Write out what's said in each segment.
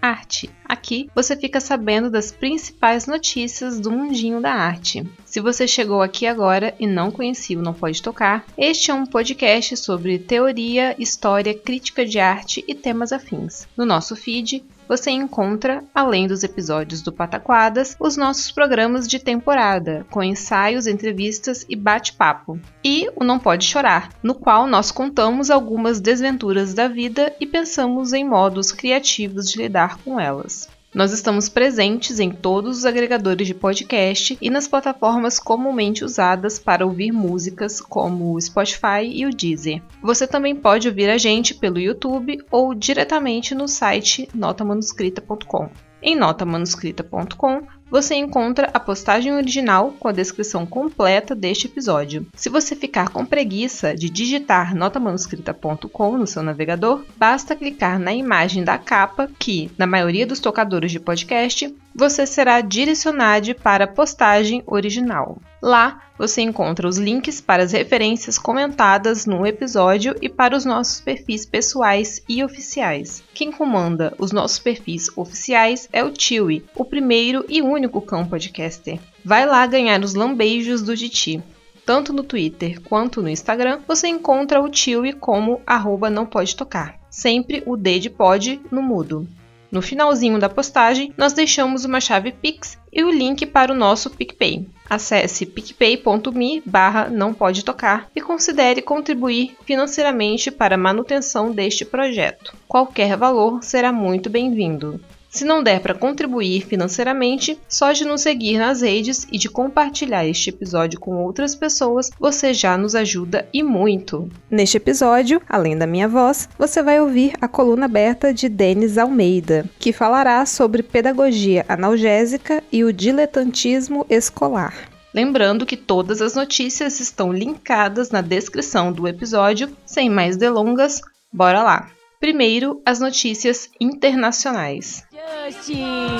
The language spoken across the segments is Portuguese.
arte. Aqui você fica sabendo das principais notícias do mundinho da arte. Se você chegou aqui agora e não conhecia o Não Pode Tocar, este é um podcast sobre teoria, história, crítica de arte e temas afins. No nosso feed, você encontra, além dos episódios do Pataquadas, os nossos programas de temporada, com ensaios, entrevistas e bate-papo. E o Não Pode Chorar, no qual nós contamos algumas desventuras da vida e pensamos em modos criativos de lidar com elas. Nós estamos presentes em todos os agregadores de podcast e nas plataformas comumente usadas para ouvir músicas, como o Spotify e o Deezer. Você também pode ouvir a gente pelo YouTube ou diretamente no site notamanuscrita.com. Em notamanuscrita.com você encontra a postagem original com a descrição completa deste episódio. Se você ficar com preguiça de digitar notamanuscrita.com no seu navegador, basta clicar na imagem da capa, que, na maioria dos tocadores de podcast, você será direcionado para a postagem original. Lá você encontra os links para as referências comentadas no episódio e para os nossos perfis pessoais e oficiais. Quem comanda os nossos perfis oficiais é o Tiwi, o primeiro e único cão podcaster. Vai lá ganhar os lambeijos do Titi. Tanto no Twitter quanto no Instagram, você encontra o Tiwi como arroba não pode tocar. Sempre o D de pode no mudo. No finalzinho da postagem, nós deixamos uma chave Pix e o link para o nosso PicPay. Acesse picpay.me barra não pode tocar e considere contribuir financeiramente para a manutenção deste projeto. Qualquer valor será muito bem-vindo. Se não der para contribuir financeiramente, só de nos seguir nas redes e de compartilhar este episódio com outras pessoas, você já nos ajuda e muito. Neste episódio, além da minha voz, você vai ouvir a coluna aberta de Denis Almeida, que falará sobre pedagogia analgésica e o diletantismo escolar. Lembrando que todas as notícias estão linkadas na descrição do episódio. Sem mais delongas, bora lá! Primeiro, as notícias internacionais. Justin.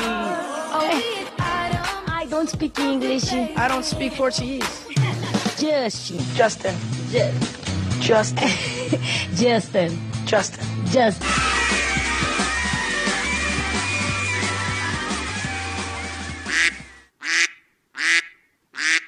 Oh, I don't speak English. I don't speak Portuguese. Justin. Justin. Ju- Justin. Justin. Justin. Justin.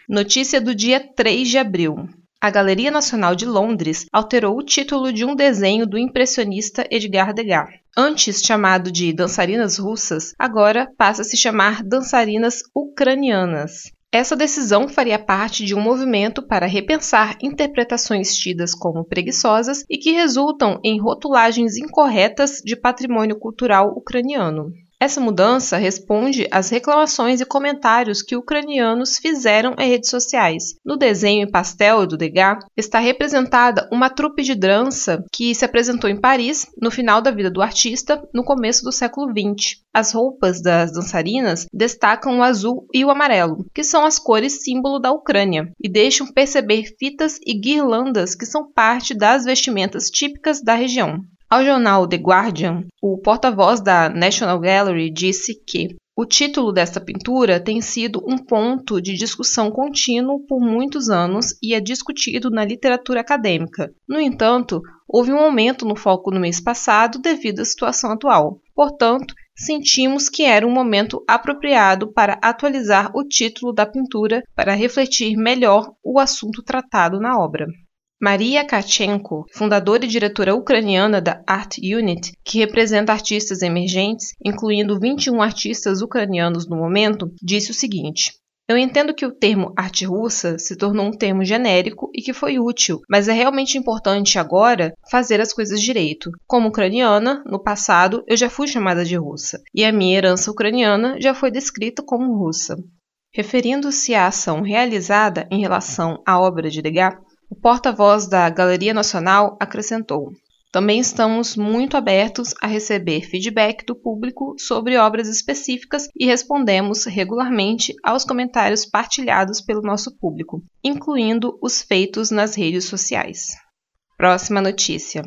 Notícia do dia 3 de abril. A Galeria Nacional de Londres alterou o título de um desenho do impressionista Edgar Degas. Antes chamado de Dançarinas Russas, agora passa a se chamar Dançarinas Ucranianas. Essa decisão faria parte de um movimento para repensar interpretações tidas como preguiçosas e que resultam em rotulagens incorretas de patrimônio cultural ucraniano. Essa mudança responde às reclamações e comentários que ucranianos fizeram em redes sociais. No desenho em pastel do Degas está representada uma trupe de dança que se apresentou em Paris no final da vida do artista, no começo do século XX. As roupas das dançarinas destacam o azul e o amarelo, que são as cores símbolo da Ucrânia, e deixam perceber fitas e guirlandas que são parte das vestimentas típicas da região. Ao jornal The Guardian, o porta-voz da National Gallery disse que o título desta pintura tem sido um ponto de discussão contínuo por muitos anos e é discutido na literatura acadêmica. No entanto, houve um aumento no foco no mês passado devido à situação atual. Portanto, sentimos que era um momento apropriado para atualizar o título da pintura para refletir melhor o assunto tratado na obra. Maria Kachenko, fundadora e diretora ucraniana da Art Unit, que representa artistas emergentes, incluindo 21 artistas ucranianos no momento, disse o seguinte: eu entendo que o termo arte russa se tornou um termo genérico e que foi útil, mas é realmente importante agora fazer as coisas direito. Como ucraniana, no passado eu já fui chamada de russa, e a minha herança ucraniana já foi descrita como russa. Referindo-se à ação realizada em relação à obra de Degas, o porta-voz da Galeria Nacional acrescentou: também estamos muito abertos a receber feedback do público sobre obras específicas e respondemos regularmente aos comentários partilhados pelo nosso público, incluindo os feitos nas redes sociais. Próxima notícia.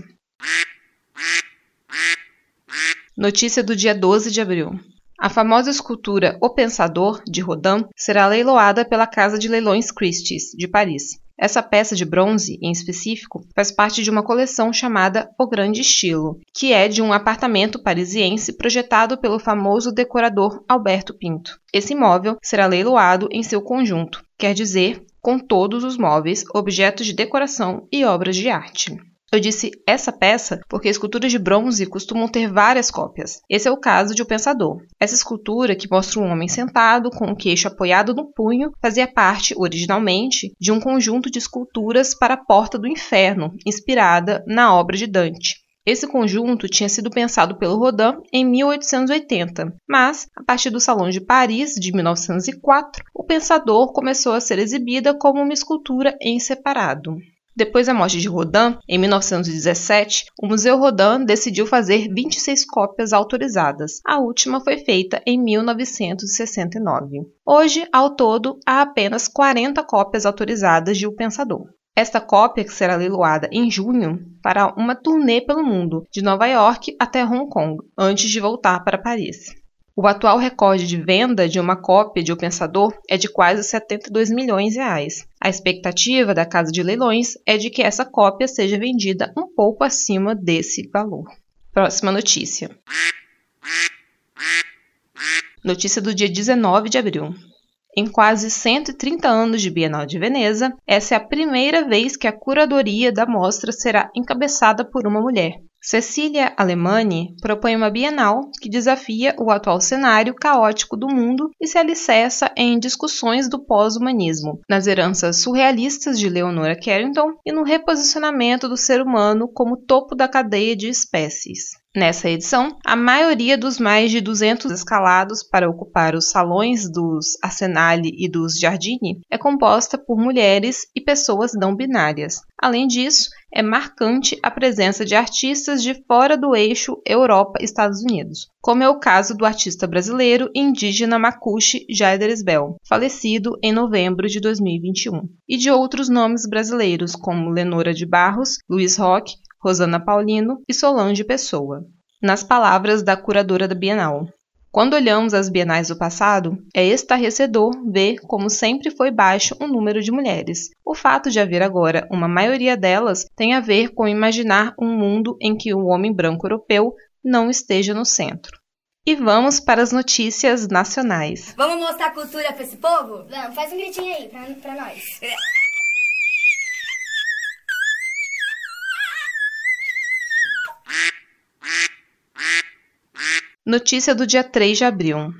Notícia do dia 12 de abril. A famosa escultura O Pensador, de Rodin, será leiloada pela Casa de Leilões Christie's, de Paris. Essa peça de bronze, em específico, faz parte de uma coleção chamada O Grande Estilo, que é de um apartamento parisiense projetado pelo famoso decorador Alberto Pinto. Esse imóvel será leiloado em seu conjunto, quer dizer, com todos os móveis, objetos de decoração e obras de arte. Eu disse essa peça porque esculturas de bronze costumam ter várias cópias. Esse é o caso de O Pensador. Essa escultura, que mostra um homem sentado com o queixo apoiado no punho, fazia parte, originalmente, de um conjunto de esculturas para a Porta do Inferno, inspirada na obra de Dante. Esse conjunto tinha sido pensado pelo Rodin em 1880, mas, a partir do Salão de Paris de 1904, o Pensador começou a ser exibida como uma escultura em separado. Depois da morte de Rodin, em 1917, o Museu Rodin decidiu fazer 26 cópias autorizadas. A última foi feita em 1969. Hoje, ao todo, há apenas 40 cópias autorizadas de O Pensador. Esta cópia que será leiloada em junho para uma turnê pelo mundo, de Nova York até Hong Kong, antes de voltar para Paris. O atual recorde de venda de uma cópia de O Pensador é de quase 72 milhões de reais. A expectativa da casa de leilões é de que essa cópia seja vendida um pouco acima desse valor. Próxima notícia. Notícia do dia 19 de abril. Em quase 130 anos de Bienal de Veneza, essa é a primeira vez que a curadoria da mostra será encabeçada por uma mulher. Cecília Alemani propõe uma bienal que desafia o atual cenário caótico do mundo e se alicerça em discussões do pós-humanismo, nas heranças surrealistas de Leonora Carrington e no reposicionamento do ser humano como topo da cadeia de espécies. Nessa edição, a maioria dos mais de 200 escalados para ocupar os salões dos Arsenale e dos Giardini é composta por mulheres e pessoas não binárias. Além disso, é marcante a presença de artistas de fora do eixo Europa-Estados Unidos, como é o caso do artista brasileiro indígena Makushi Jaideresbel, falecido em novembro de 2021, e de outros nomes brasileiros como Lenora de Barros, Luiz Roque, Rosana Paulino e Solange Pessoa. Nas palavras da curadora da Bienal. Quando olhamos as bienais do passado, é estarrecedor ver como sempre foi baixo o número de mulheres. O fato de haver agora uma maioria delas tem a ver com imaginar um mundo em que o homem branco europeu não esteja no centro. E vamos para as notícias nacionais. Vamos mostrar cultura para esse povo? Vamos, faz um gritinho aí pra nós. Notícia do dia 3 de abril.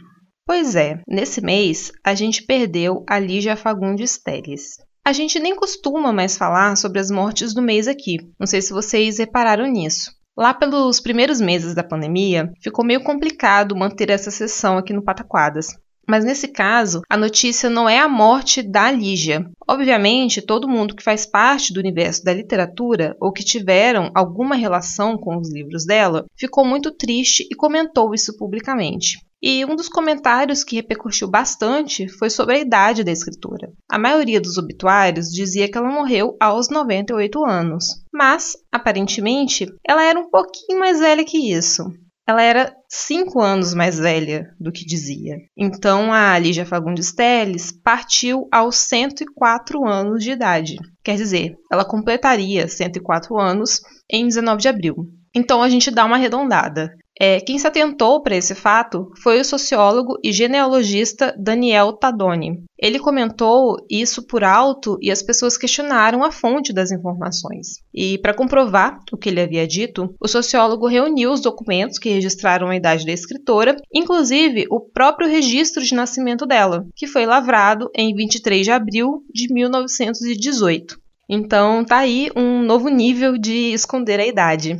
Pois é, nesse mês a gente perdeu a Lígia Fagundes Telles. A gente nem costuma mais falar sobre as mortes do mês aqui. Não sei se vocês repararam nisso. Lá pelos primeiros meses da pandemia, ficou meio complicado manter essa sessão aqui no Pataquadas. Mas nesse caso, a notícia não é a morte da Lígia. Obviamente, todo mundo que faz parte do universo da literatura ou que tiveram alguma relação com os livros dela ficou muito triste e comentou isso publicamente. E um dos comentários que repercutiu bastante foi sobre a idade da escritora. A maioria dos obituários dizia que ela morreu aos 98 anos, mas, aparentemente, ela era um pouquinho mais velha que isso ela era cinco anos mais velha do que dizia. Então a Lígia Fagundes Telles partiu aos 104 anos de idade. Quer dizer, ela completaria 104 anos em 19 de abril. Então a gente dá uma arredondada. É, quem se atentou para esse fato foi o sociólogo e genealogista Daniel Tadoni. Ele comentou isso por alto e as pessoas questionaram a fonte das informações. E para comprovar o que ele havia dito, o sociólogo reuniu os documentos que registraram a idade da escritora, inclusive o próprio registro de nascimento dela, que foi lavrado em 23 de abril de 1918. Então tá aí um novo nível de esconder a idade.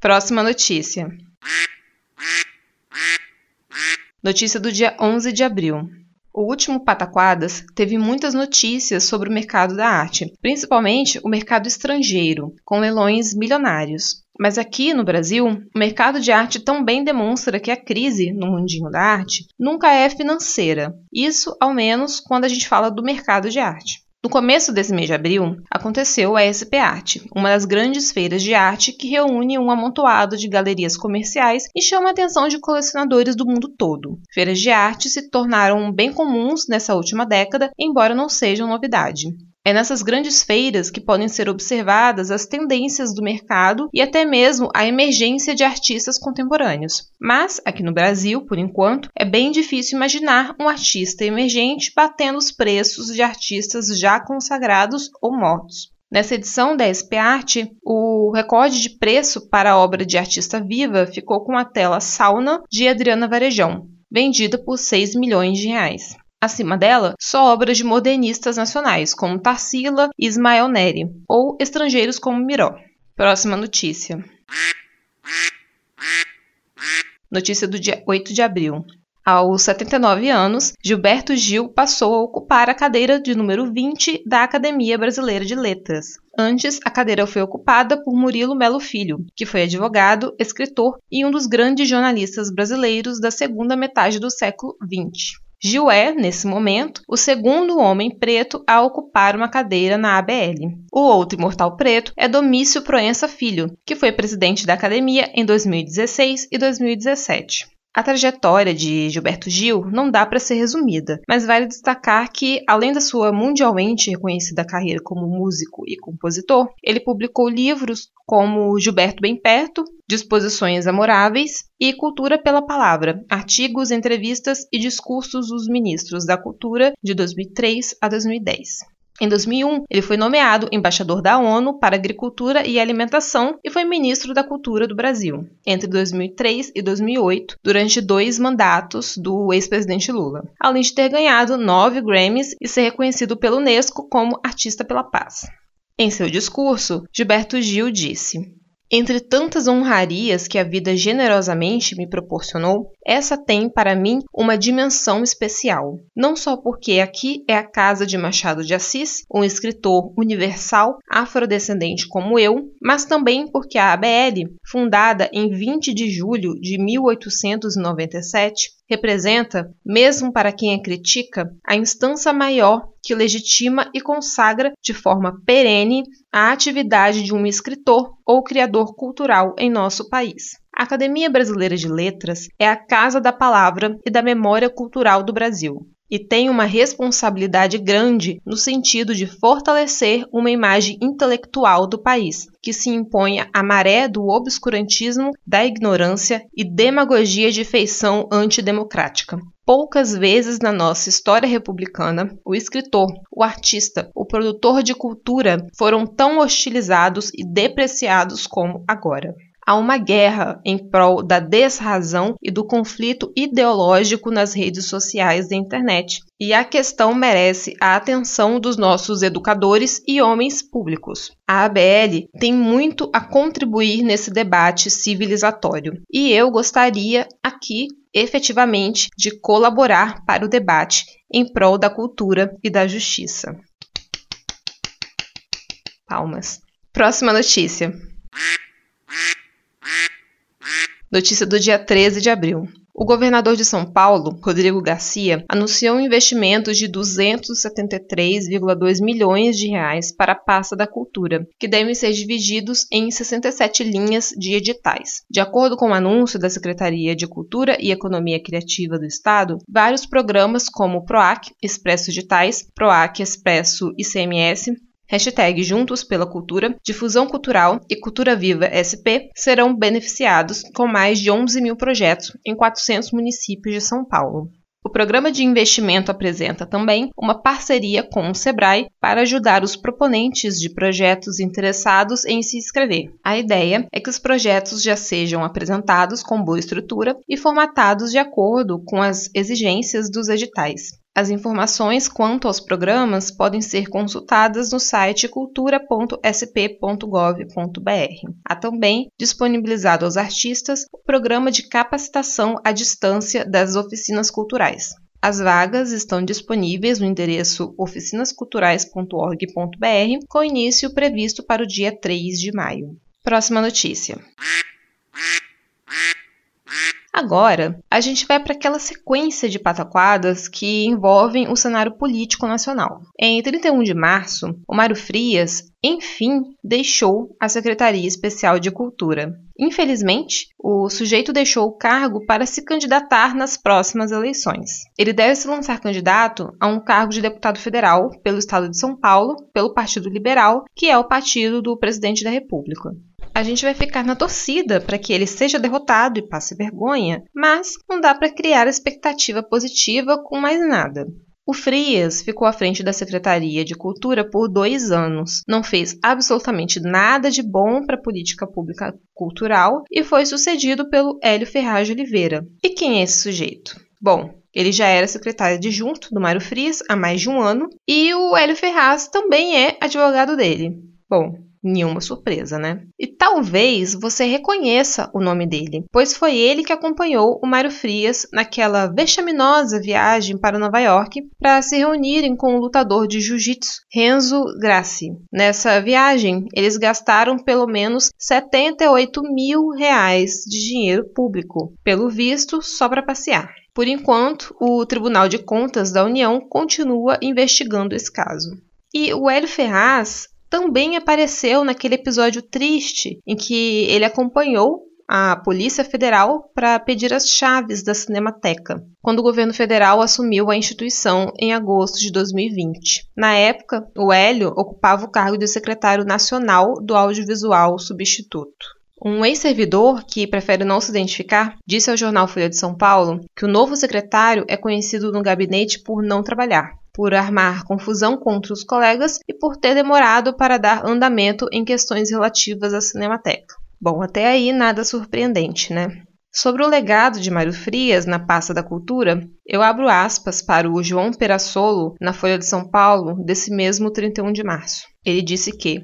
Próxima notícia. Notícia do dia 11 de abril. O último Pataquadas teve muitas notícias sobre o mercado da arte, principalmente o mercado estrangeiro, com leilões milionários. Mas aqui no Brasil, o mercado de arte também demonstra que a crise no mundinho da arte nunca é financeira. Isso, ao menos, quando a gente fala do mercado de arte. No começo desse mês de abril, aconteceu a SP Arte, uma das grandes feiras de arte que reúne um amontoado de galerias comerciais e chama a atenção de colecionadores do mundo todo. Feiras de arte se tornaram bem comuns nessa última década, embora não sejam novidade. É nessas grandes feiras que podem ser observadas as tendências do mercado e até mesmo a emergência de artistas contemporâneos. Mas, aqui no Brasil, por enquanto, é bem difícil imaginar um artista emergente batendo os preços de artistas já consagrados ou mortos. Nessa edição da SP Arte, o recorde de preço para a obra de artista viva ficou com a tela Sauna de Adriana Varejão, vendida por 6 milhões de reais. Acima dela, só obras de modernistas nacionais, como Tarsila e Ismael Neri, ou estrangeiros como Miró. Próxima notícia. Notícia do dia 8 de abril. Aos 79 anos, Gilberto Gil passou a ocupar a cadeira de número 20 da Academia Brasileira de Letras. Antes, a cadeira foi ocupada por Murilo Melo Filho, que foi advogado, escritor e um dos grandes jornalistas brasileiros da segunda metade do século XX. Gil é, nesse momento, o segundo homem preto a ocupar uma cadeira na ABL. O outro imortal preto é Domício Proença Filho, que foi presidente da academia em 2016 e 2017. A trajetória de Gilberto Gil não dá para ser resumida, mas vale destacar que, além da sua mundialmente reconhecida carreira como músico e compositor, ele publicou livros como Gilberto Bem Perto, Disposições Amoráveis e Cultura pela Palavra, artigos, entrevistas e discursos dos ministros da Cultura de 2003 a 2010. Em 2001, ele foi nomeado embaixador da ONU para Agricultura e Alimentação e foi ministro da Cultura do Brasil entre 2003 e 2008, durante dois mandatos do ex-presidente Lula, além de ter ganhado nove Grammys e ser reconhecido pela Unesco como Artista pela Paz. Em seu discurso, Gilberto Gil disse: entre tantas honrarias que a vida generosamente me proporcionou, essa tem para mim uma dimensão especial. Não só porque aqui é a casa de Machado de Assis, um escritor universal afrodescendente como eu, mas também porque a ABL, fundada em 20 de julho de 1897, representa, mesmo para quem a critica, a instância maior que legitima e consagra de forma perene a atividade de um escritor ou criador cultural em nosso país. A Academia Brasileira de Letras é a casa da palavra e da memória cultural do Brasil e tem uma responsabilidade grande no sentido de fortalecer uma imagem intelectual do país, que se impõe à maré do obscurantismo, da ignorância e demagogia de feição antidemocrática. Poucas vezes na nossa história republicana, o escritor, o artista, o produtor de cultura foram tão hostilizados e depreciados como agora há uma guerra em prol da desrazão e do conflito ideológico nas redes sociais da internet. E a questão merece a atenção dos nossos educadores e homens públicos. A ABL tem muito a contribuir nesse debate civilizatório e eu gostaria aqui efetivamente de colaborar para o debate em prol da cultura e da justiça. Palmas. Próxima notícia. Notícia do dia 13 de abril. O governador de São Paulo, Rodrigo Garcia, anunciou investimentos de 273,2 milhões de reais para a pasta da cultura, que devem ser divididos em 67 linhas de editais. De acordo com o anúncio da Secretaria de Cultura e Economia Criativa do Estado, vários programas como o PROAC, Expresso Editais, PROAC Expresso ICMS, hashtag Juntos pela Cultura, Difusão Cultural e Cultura Viva SP serão beneficiados com mais de 11 mil projetos em 400 municípios de São Paulo. O programa de investimento apresenta também uma parceria com o Sebrae para ajudar os proponentes de projetos interessados em se inscrever. A ideia é que os projetos já sejam apresentados com boa estrutura e formatados de acordo com as exigências dos editais. As informações quanto aos programas podem ser consultadas no site cultura.sp.gov.br. Há também disponibilizado aos artistas o programa de capacitação à distância das oficinas culturais. As vagas estão disponíveis no endereço oficinasculturais.org.br, com início previsto para o dia 3 de maio. Próxima notícia. Agora, a gente vai para aquela sequência de pataquadas que envolvem o cenário político nacional. Em 31 de março, o Mário Frias, enfim, deixou a Secretaria Especial de Cultura. Infelizmente, o sujeito deixou o cargo para se candidatar nas próximas eleições. Ele deve se lançar candidato a um cargo de deputado federal pelo estado de São Paulo, pelo Partido Liberal, que é o partido do presidente da República a gente vai ficar na torcida para que ele seja derrotado e passe vergonha, mas não dá para criar expectativa positiva com mais nada. O Frias ficou à frente da Secretaria de Cultura por dois anos, não fez absolutamente nada de bom para a política pública cultural e foi sucedido pelo Hélio Ferraz de Oliveira. E quem é esse sujeito? Bom, ele já era secretário adjunto do Mário Frias há mais de um ano e o Hélio Ferraz também é advogado dele. Bom, Nenhuma surpresa, né? E talvez você reconheça o nome dele, pois foi ele que acompanhou o Mário Frias naquela vexaminosa viagem para Nova York para se reunirem com o lutador de jiu-jitsu Renzo Gracie. Nessa viagem, eles gastaram pelo menos 78 mil reais de dinheiro público, pelo visto, só para passear. Por enquanto, o Tribunal de Contas da União continua investigando esse caso. E o Hélio Ferraz também apareceu naquele episódio triste em que ele acompanhou a Polícia Federal para pedir as chaves da Cinemateca, quando o governo federal assumiu a instituição em agosto de 2020. Na época, o Hélio ocupava o cargo de secretário nacional do audiovisual substituto. Um ex-servidor, que prefere não se identificar, disse ao jornal Folha de São Paulo que o novo secretário é conhecido no gabinete por não trabalhar por armar confusão contra os colegas e por ter demorado para dar andamento em questões relativas à Cinemateca. Bom, até aí nada surpreendente, né? Sobre o legado de Mário Frias na pasta da cultura, eu abro aspas para o João Perassolo na Folha de São Paulo desse mesmo 31 de março. Ele disse que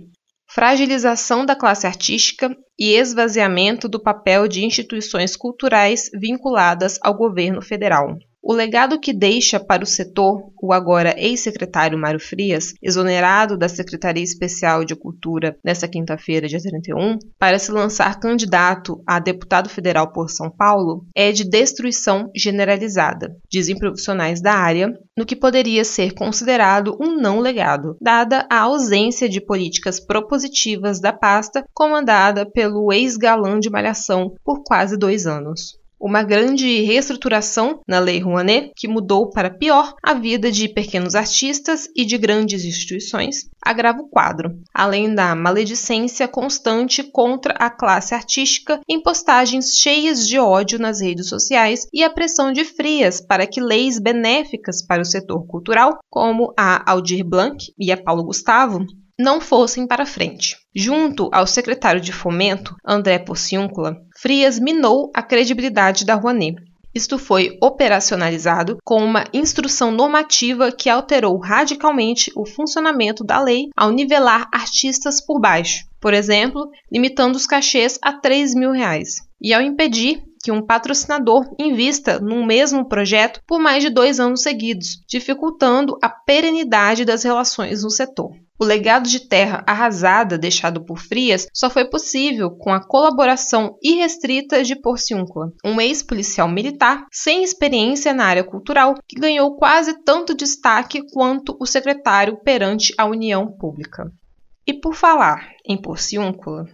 fragilização da classe artística e esvaziamento do papel de instituições culturais vinculadas ao governo federal. O legado que deixa para o setor o agora ex-secretário Mário Frias, exonerado da Secretaria Especial de Cultura nesta quinta-feira, dia 31, para se lançar candidato a deputado federal por São Paulo, é de destruição generalizada, dizem profissionais da área, no que poderia ser considerado um não legado, dada a ausência de políticas propositivas da pasta comandada pelo ex-galã de Malhação por quase dois anos uma grande reestruturação na Lei Rouanet, que mudou para pior a vida de pequenos artistas e de grandes instituições, agrava o quadro, além da maledicência constante contra a classe artística em postagens cheias de ódio nas redes sociais e a pressão de Frias para que leis benéficas para o setor cultural, como a Aldir Blanc e a Paulo Gustavo, não fossem para frente. Junto ao secretário de Fomento, André Porciúncula, Frias minou a credibilidade da Rouanet. Isto foi operacionalizado com uma instrução normativa que alterou radicalmente o funcionamento da lei ao nivelar artistas por baixo, por exemplo, limitando os cachês a 3 mil reais, e ao impedir que um patrocinador invista num mesmo projeto por mais de dois anos seguidos, dificultando a perenidade das relações no setor. O legado de terra arrasada deixado por Frias só foi possível com a colaboração irrestrita de Porciúncula, um ex-policial militar sem experiência na área cultural que ganhou quase tanto destaque quanto o secretário perante a União Pública. E por falar em Porciúncula.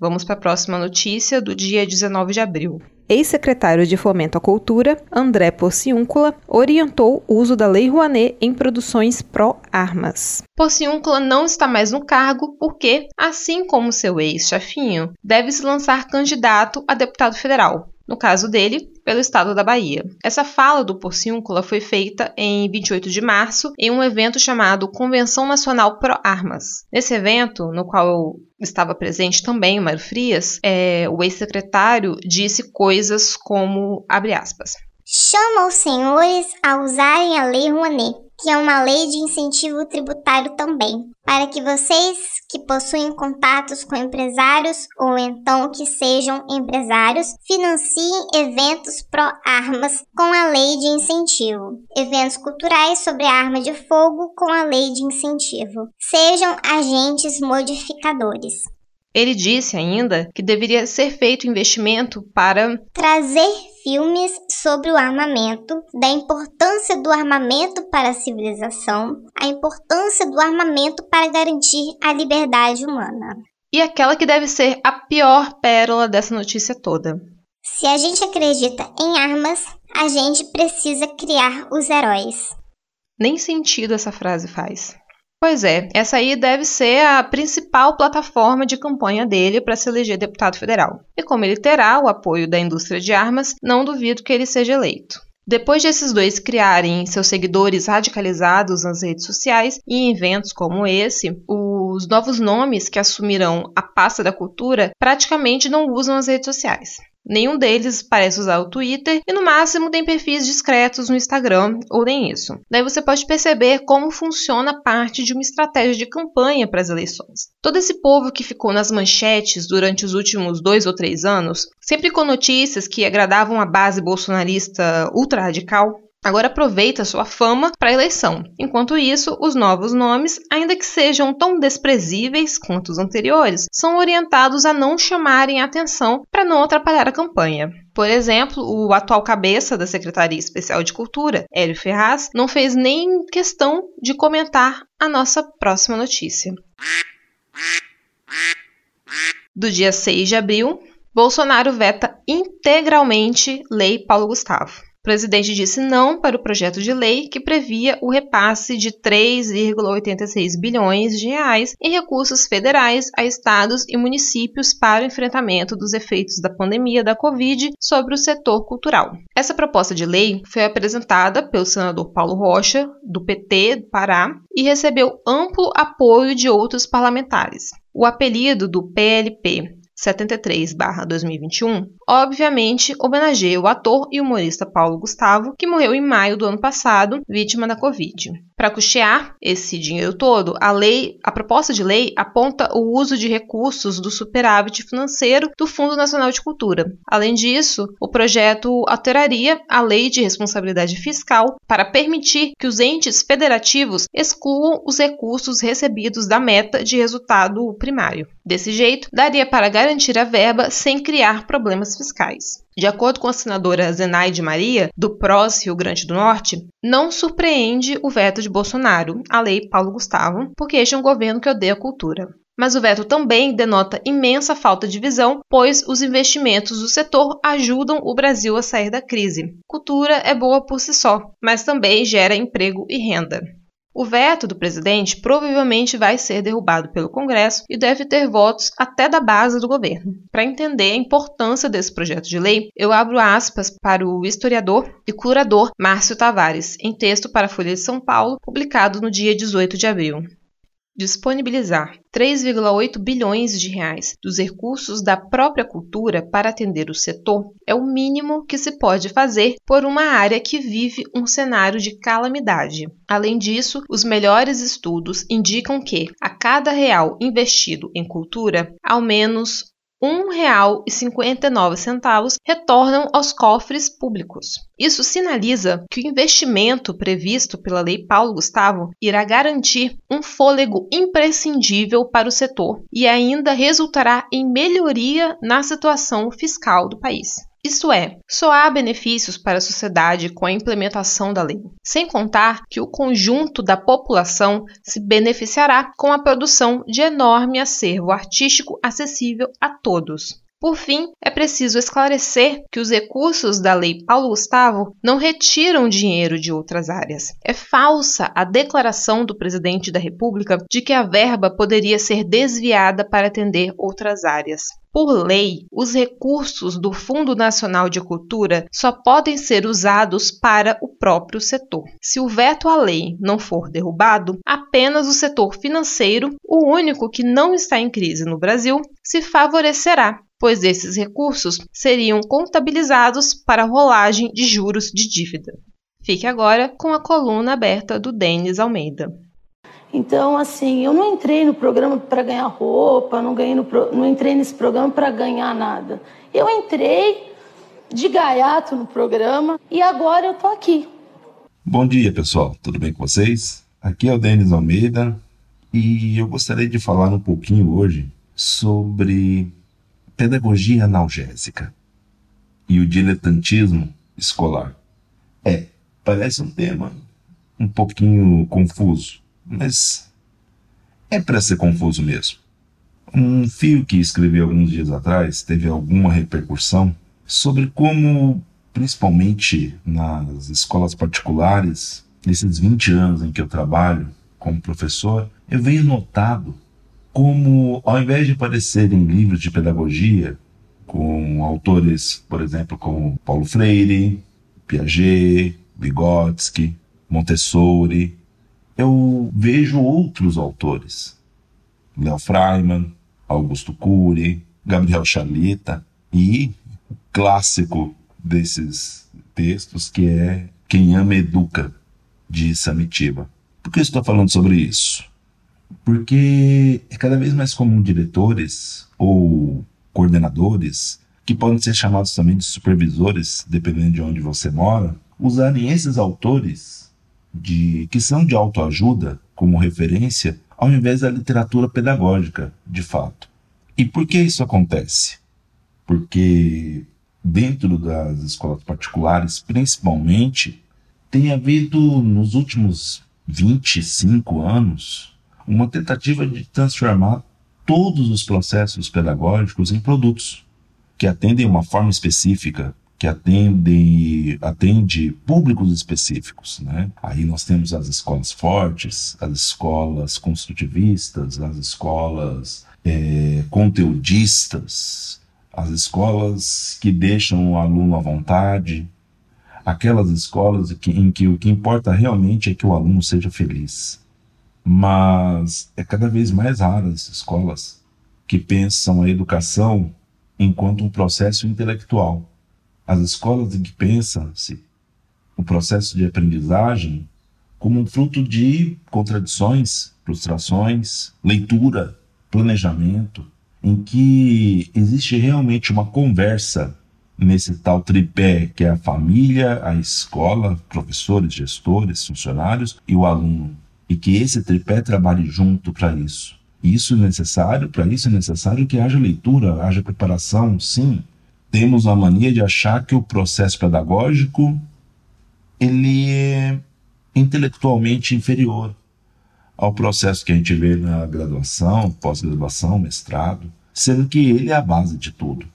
Vamos para a próxima notícia do dia 19 de abril. Ex-secretário de Fomento à Cultura, André Porciúncula, orientou o uso da Lei Rouanet em produções pró-armas. Porciúncula não está mais no cargo porque, assim como seu ex-chefinho, deve se lançar candidato a deputado federal. No caso dele, pelo estado da Bahia. Essa fala do Porciúncula foi feita em 28 de março em um evento chamado Convenção Nacional Pro Armas. Nesse evento, no qual estava presente também o Mário Frias, é, o ex-secretário disse coisas como, abre aspas, Chama os senhores a usarem a Lei Rouanet que é uma lei de incentivo tributário também, para que vocês que possuem contatos com empresários ou então que sejam empresários financiem eventos pró-armas com a lei de incentivo, eventos culturais sobre arma de fogo com a lei de incentivo. Sejam agentes modificadores. Ele disse ainda que deveria ser feito investimento para trazer filmes sobre o armamento, da importância do armamento para a civilização, a importância do armamento para garantir a liberdade humana. E aquela que deve ser a pior pérola dessa notícia toda. Se a gente acredita em armas, a gente precisa criar os heróis. Nem sentido essa frase faz. Pois é, essa aí deve ser a principal plataforma de campanha dele para se eleger deputado federal. E como ele terá o apoio da indústria de armas, não duvido que ele seja eleito. Depois desses dois criarem seus seguidores radicalizados nas redes sociais e em eventos como esse, os novos nomes que assumirão a pasta da cultura praticamente não usam as redes sociais. Nenhum deles parece usar o Twitter e no máximo tem perfis discretos no Instagram ou nem isso. Daí você pode perceber como funciona parte de uma estratégia de campanha para as eleições. Todo esse povo que ficou nas manchetes durante os últimos dois ou três anos, sempre com notícias que agradavam a base bolsonarista ultra radical, Agora aproveita sua fama para a eleição. Enquanto isso, os novos nomes, ainda que sejam tão desprezíveis quanto os anteriores, são orientados a não chamarem atenção para não atrapalhar a campanha. Por exemplo, o atual cabeça da Secretaria Especial de Cultura, Hélio Ferraz, não fez nem questão de comentar a nossa próxima notícia. Do dia 6 de abril, Bolsonaro veta integralmente Lei Paulo Gustavo. O presidente disse não para o projeto de lei que previa o repasse de 3,86 bilhões de reais em recursos federais a estados e municípios para o enfrentamento dos efeitos da pandemia da Covid sobre o setor cultural. Essa proposta de lei foi apresentada pelo senador Paulo Rocha, do PT do Pará, e recebeu amplo apoio de outros parlamentares. O apelido do PLP 73/2021, obviamente homenageia o ator e humorista Paulo Gustavo, que morreu em maio do ano passado, vítima da Covid. Para custear esse dinheiro todo, a lei, a proposta de lei aponta o uso de recursos do superávit financeiro do Fundo Nacional de Cultura. Além disso, o projeto alteraria a lei de responsabilidade fiscal para permitir que os entes federativos excluam os recursos recebidos da meta de resultado primário. Desse jeito, daria para garantir a verba sem criar problemas fiscais. De acordo com a senadora Zenaide Maria, do PROS Rio Grande do Norte, não surpreende o veto de Bolsonaro à lei Paulo Gustavo, porque este é um governo que odeia a cultura. Mas o veto também denota imensa falta de visão, pois os investimentos do setor ajudam o Brasil a sair da crise. Cultura é boa por si só, mas também gera emprego e renda. O veto do presidente provavelmente vai ser derrubado pelo Congresso e deve ter votos até da base do governo. Para entender a importância desse projeto de lei, eu abro aspas para o historiador e curador Márcio Tavares, em texto para a Folha de São Paulo, publicado no dia 18 de abril disponibilizar 3,8 bilhões de reais dos recursos da própria cultura para atender o setor é o mínimo que se pode fazer por uma área que vive um cenário de calamidade. Além disso, os melhores estudos indicam que, a cada real investido em cultura, ao menos R$ 1,59 retornam aos cofres públicos. Isso sinaliza que o investimento previsto pela Lei Paulo Gustavo irá garantir um fôlego imprescindível para o setor e ainda resultará em melhoria na situação fiscal do país. Isto é, só há benefícios para a sociedade com a implementação da lei, sem contar que o conjunto da população se beneficiará com a produção de enorme acervo artístico acessível a todos. Por fim, é preciso esclarecer que os recursos da Lei Paulo Gustavo não retiram dinheiro de outras áreas. É falsa a declaração do presidente da República de que a verba poderia ser desviada para atender outras áreas. Por lei, os recursos do Fundo Nacional de Cultura só podem ser usados para o próprio setor. Se o veto à lei não for derrubado, apenas o setor financeiro, o único que não está em crise no Brasil, se favorecerá pois esses recursos seriam contabilizados para rolagem de juros de dívida. Fique agora com a coluna aberta do Denis Almeida. Então, assim, eu não entrei no programa para ganhar roupa, não, ganhei no pro... não entrei nesse programa para ganhar nada. Eu entrei de gaiato no programa e agora eu tô aqui. Bom dia, pessoal. Tudo bem com vocês? Aqui é o Denis Almeida e eu gostaria de falar um pouquinho hoje sobre pedagogia analgésica e o diletantismo escolar. É, parece um tema um pouquinho confuso, mas é para ser confuso mesmo. Um fio que escrevi alguns dias atrás teve alguma repercussão sobre como, principalmente nas escolas particulares, nesses 20 anos em que eu trabalho como professor, eu venho notado como, ao invés de aparecerem livros de pedagogia, com autores, por exemplo, como Paulo Freire, Piaget, Vygotsky, Montessori, eu vejo outros autores. Léo Freiman, Augusto Cury, Gabriel Chalita e o clássico desses textos que é Quem Ama Educa, de Samitiba. Por que estou falando sobre isso? porque é cada vez mais comum diretores ou coordenadores, que podem ser chamados também de supervisores, dependendo de onde você mora, usarem esses autores de que são de autoajuda como referência, ao invés da literatura pedagógica, de fato. E por que isso acontece? Porque dentro das escolas particulares, principalmente, tem havido nos últimos 25 anos uma tentativa de transformar todos os processos pedagógicos em produtos que atendem uma forma específica, que atendem atende públicos específicos, né? Aí nós temos as escolas fortes, as escolas construtivistas, as escolas é, conteudistas, as escolas que deixam o aluno à vontade, aquelas escolas em que o que importa realmente é que o aluno seja feliz. Mas é cada vez mais raro as escolas que pensam a educação enquanto um processo intelectual. As escolas em que pensam-se o processo de aprendizagem como um fruto de contradições, frustrações, leitura, planejamento, em que existe realmente uma conversa nesse tal tripé que é a família, a escola, professores, gestores, funcionários e o aluno e que esse tripé trabalhe junto para isso. Isso é necessário, para isso é necessário que haja leitura, haja preparação, sim. Temos a mania de achar que o processo pedagógico ele é intelectualmente inferior ao processo que a gente vê na graduação, pós-graduação, mestrado, sendo que ele é a base de tudo.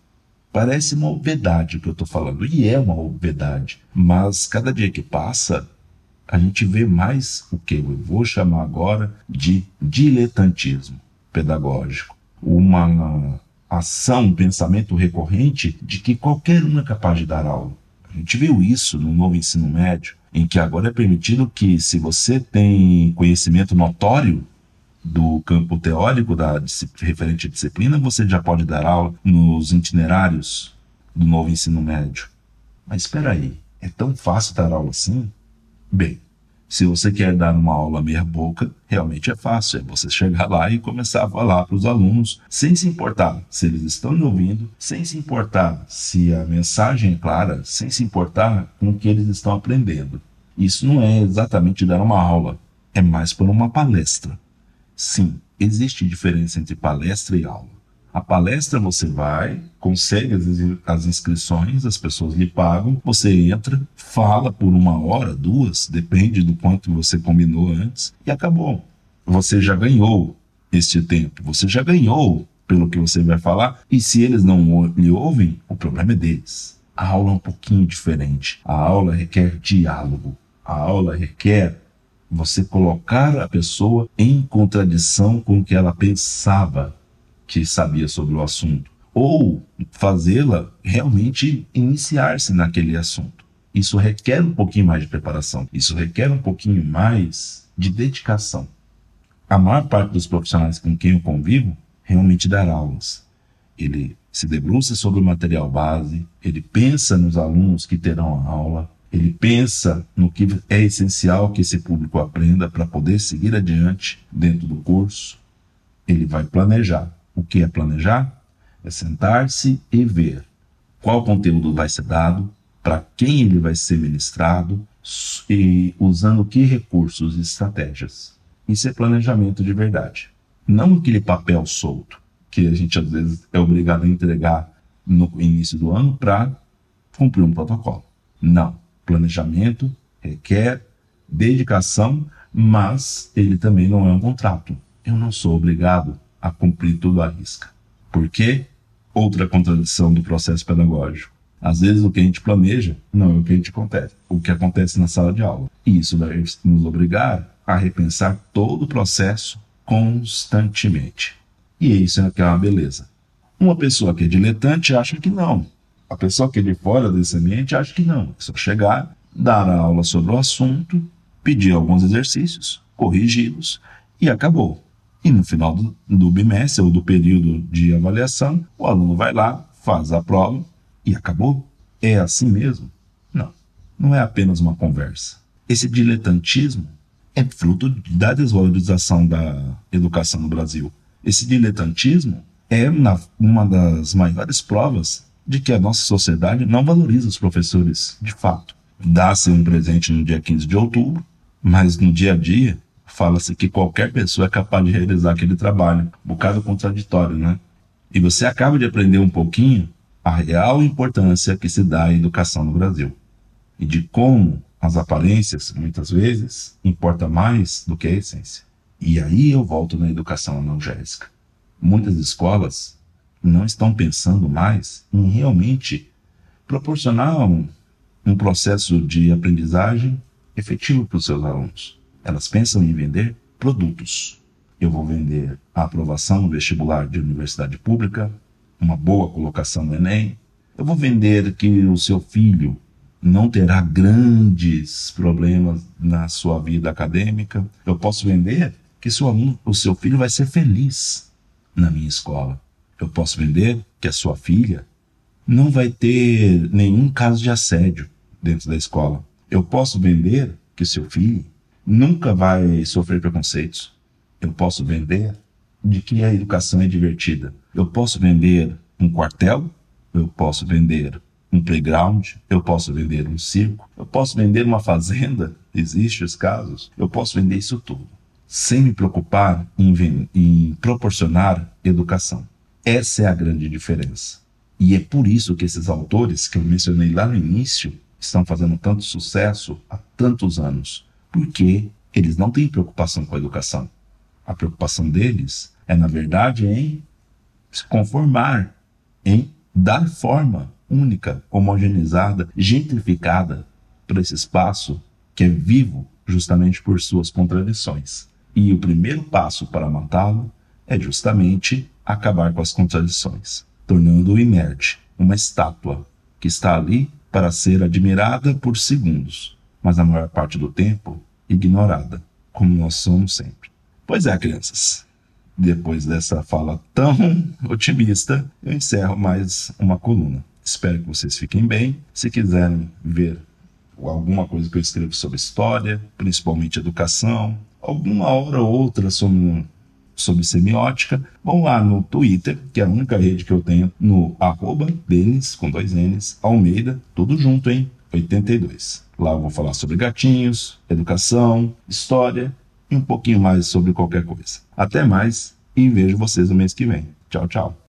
Parece uma obviedade o que eu estou falando, e é uma obviedade, mas cada dia que passa, a gente vê mais o que eu vou chamar agora de diletantismo pedagógico. Uma ação, pensamento recorrente de que qualquer um é capaz de dar aula. A gente viu isso no novo ensino médio, em que agora é permitido que, se você tem conhecimento notório do campo teórico da referente disciplina, você já pode dar aula nos itinerários do novo ensino médio. Mas espera aí, é tão fácil dar aula assim? Bem, se você quer dar uma aula meia boca, realmente é fácil. É você chegar lá e começar a falar para os alunos, sem se importar se eles estão me ouvindo, sem se importar se a mensagem é clara, sem se importar com o que eles estão aprendendo. Isso não é exatamente dar uma aula, é mais por uma palestra. Sim, existe diferença entre palestra e aula. A palestra você vai, consegue as, inscrições, as pessoas lhe pagam, você entra, fala por uma hora, duas, depende do quanto você combinou antes, e acabou. Você já ganhou este tempo, você já ganhou pelo que você vai falar, e se eles não lhe ouvem, o problema é deles. A aula é um pouquinho diferente. A aula requer diálogo. A aula requer você colocar a pessoa em contradição com o que ela pensava que sabia sobre o assunto, ou fazê-la realmente iniciar-se naquele assunto. Isso requer um pouquinho mais de preparação, isso requer um pouquinho mais de dedicação. A maior parte dos profissionais com quem eu convivo realmente dá aulas. Ele se debruça sobre o material base, ele pensa nos alunos que terão a aula, ele pensa no que é essencial que esse público aprenda para poder seguir adiante dentro do curso. Ele vai planejar. O que é planejar? É sentar-se e ver qual conteúdo vai ser dado, para quem ele vai ser ministrado e usando que recursos e estratégias. Isso é planejamento de verdade. Não aquele papel solto que a gente às vezes é obrigado a entregar no início do ano para cumprir um protocolo. Não. Planejamento requer dedicação, mas ele também não é um contrato. Eu não sou obrigado a cumprir tudo à risca. Por quê? Outra contradição do processo pedagógico. Às vezes o que a gente planeja não é o que a gente acontece, o que acontece na sala de aula. E isso vai nos obrigar a repensar todo o processo constantemente. E isso é é uma beleza. Uma pessoa que é diletante acha que não. A pessoa que é de fora desse ambiente acha que não. É só chegar, dar a aula sobre o assunto, pedir alguns exercícios, corrigi-los e acabou. E no final do, do bimestre ou do período de avaliação, o aluno vai lá, faz a prova e acabou. É assim mesmo? Não. Não é apenas uma conversa. Esse diletantismo é fruto da desvalorização da educação no Brasil. Esse diletantismo é uma, das maiores provas de que a nossa sociedade não valoriza os professores de fato. Dá-se um presente no dia 15 de outubro, mas no dia a dia fala-se que qualquer pessoa é capaz de realizar aquele trabalho. Um bocado contraditório, né? E você acaba de aprender um pouquinho a real importância que se dá à educação no Brasil. E de como as aparências, muitas vezes, importa mais do que a essência. E aí eu volto na educação analgésica. Muitas escolas não estão pensando mais em realmente proporcionar um, um processo de aprendizagem efetivo para os seus alunos. Elas pensam em vender produtos. Eu vou vender a aprovação no vestibular de universidade pública, uma boa colocação no Enem. Eu vou vender que o seu filho não terá grandes problemas na sua vida acadêmica. Eu posso vender que seu aluno, o seu filho vai ser feliz na minha escola. Eu posso vender que a sua filha não vai ter nenhum caso de assédio dentro da escola. Eu posso vender que seu filho nunca vai sofrer preconceitos. Eu posso vender de que a educação é divertida. Eu posso vender um quartel, eu posso vender um playground, eu posso vender um circo, eu posso vender uma fazenda, existem os casos, eu posso vender isso tudo, sem me preocupar em, em proporcionar educação. Essa é a grande diferença. E é por isso que esses autores que eu mencionei lá no início estão fazendo tanto sucesso há tantos anos porque eles não têm preocupação com a educação. A preocupação deles é, na verdade, em se conformar, em dar forma única, homogeneizada, gentrificada para esse espaço que é vivo justamente por suas contradições. E o primeiro passo para matá-lo é justamente acabar com as contradições, tornando-o inerte, uma estátua que está ali para ser admirada por segundos, mas a maior parte do tempo ignorada, como nós somos sempre. Pois é, crianças. Depois dessa fala tão otimista, eu encerro mais uma coluna. Espero que vocês fiquem bem. Se quiserem ver alguma coisa que eu escrevo sobre história, principalmente educação, alguma hora ou outra sobre, sobre semiótica, vão lá no Twitter, que é a única rede que eu tenho, no arroba Denis, com dois N's, Almeida, tudo junto, hein? 82. Lá eu vou falar sobre gatinhos, educação, história e um pouquinho mais sobre qualquer coisa. Até mais e vejo vocês no mês que vem. Tchau, tchau.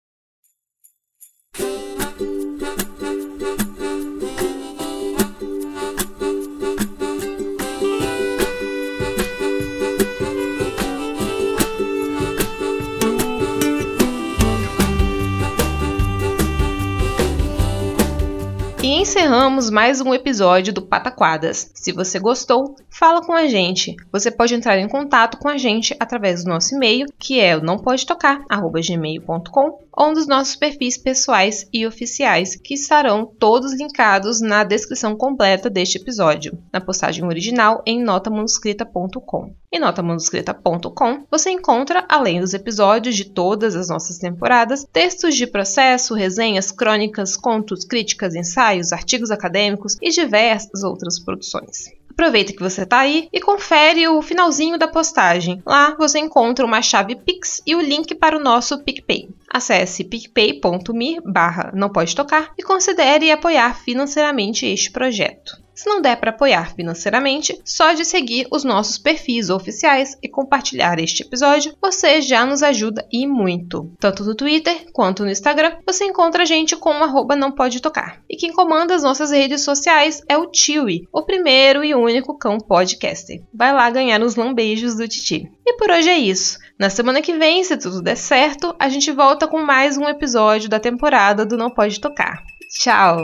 Encerramos mais um episódio do Pataquadas. Se você gostou, fala com a gente. Você pode entrar em contato com a gente através do nosso e-mail, que é o nãopodetocar@gmail.com, ou dos nossos perfis pessoais e oficiais, que estarão todos linkados na descrição completa deste episódio, na postagem original em notamanuscrita.com. Em notamanuscrita.com você encontra, além dos episódios de todas as nossas temporadas, textos de processo, resenhas, crônicas, contos, críticas, ensaios, artigos acadêmicos e diversas outras produções. Aproveita que você está aí e confere o finalzinho da postagem. Lá você encontra uma chave Pix e o link para o nosso PicPay. Acesse picpay.me barra não pode tocar e considere apoiar financeiramente este projeto. Se não der para apoiar financeiramente, só de seguir os nossos perfis oficiais e compartilhar este episódio, você já nos ajuda e muito. Tanto no Twitter quanto no Instagram, você encontra a gente com arroba não pode tocar. E quem comanda as nossas redes sociais é o Tiwi, o primeiro e único cão podcaster. Vai lá ganhar os lambejos do Titi. E por hoje é isso. Na semana que vem, se tudo der certo, a gente volta com mais um episódio da temporada do Não Pode Tocar. Tchau!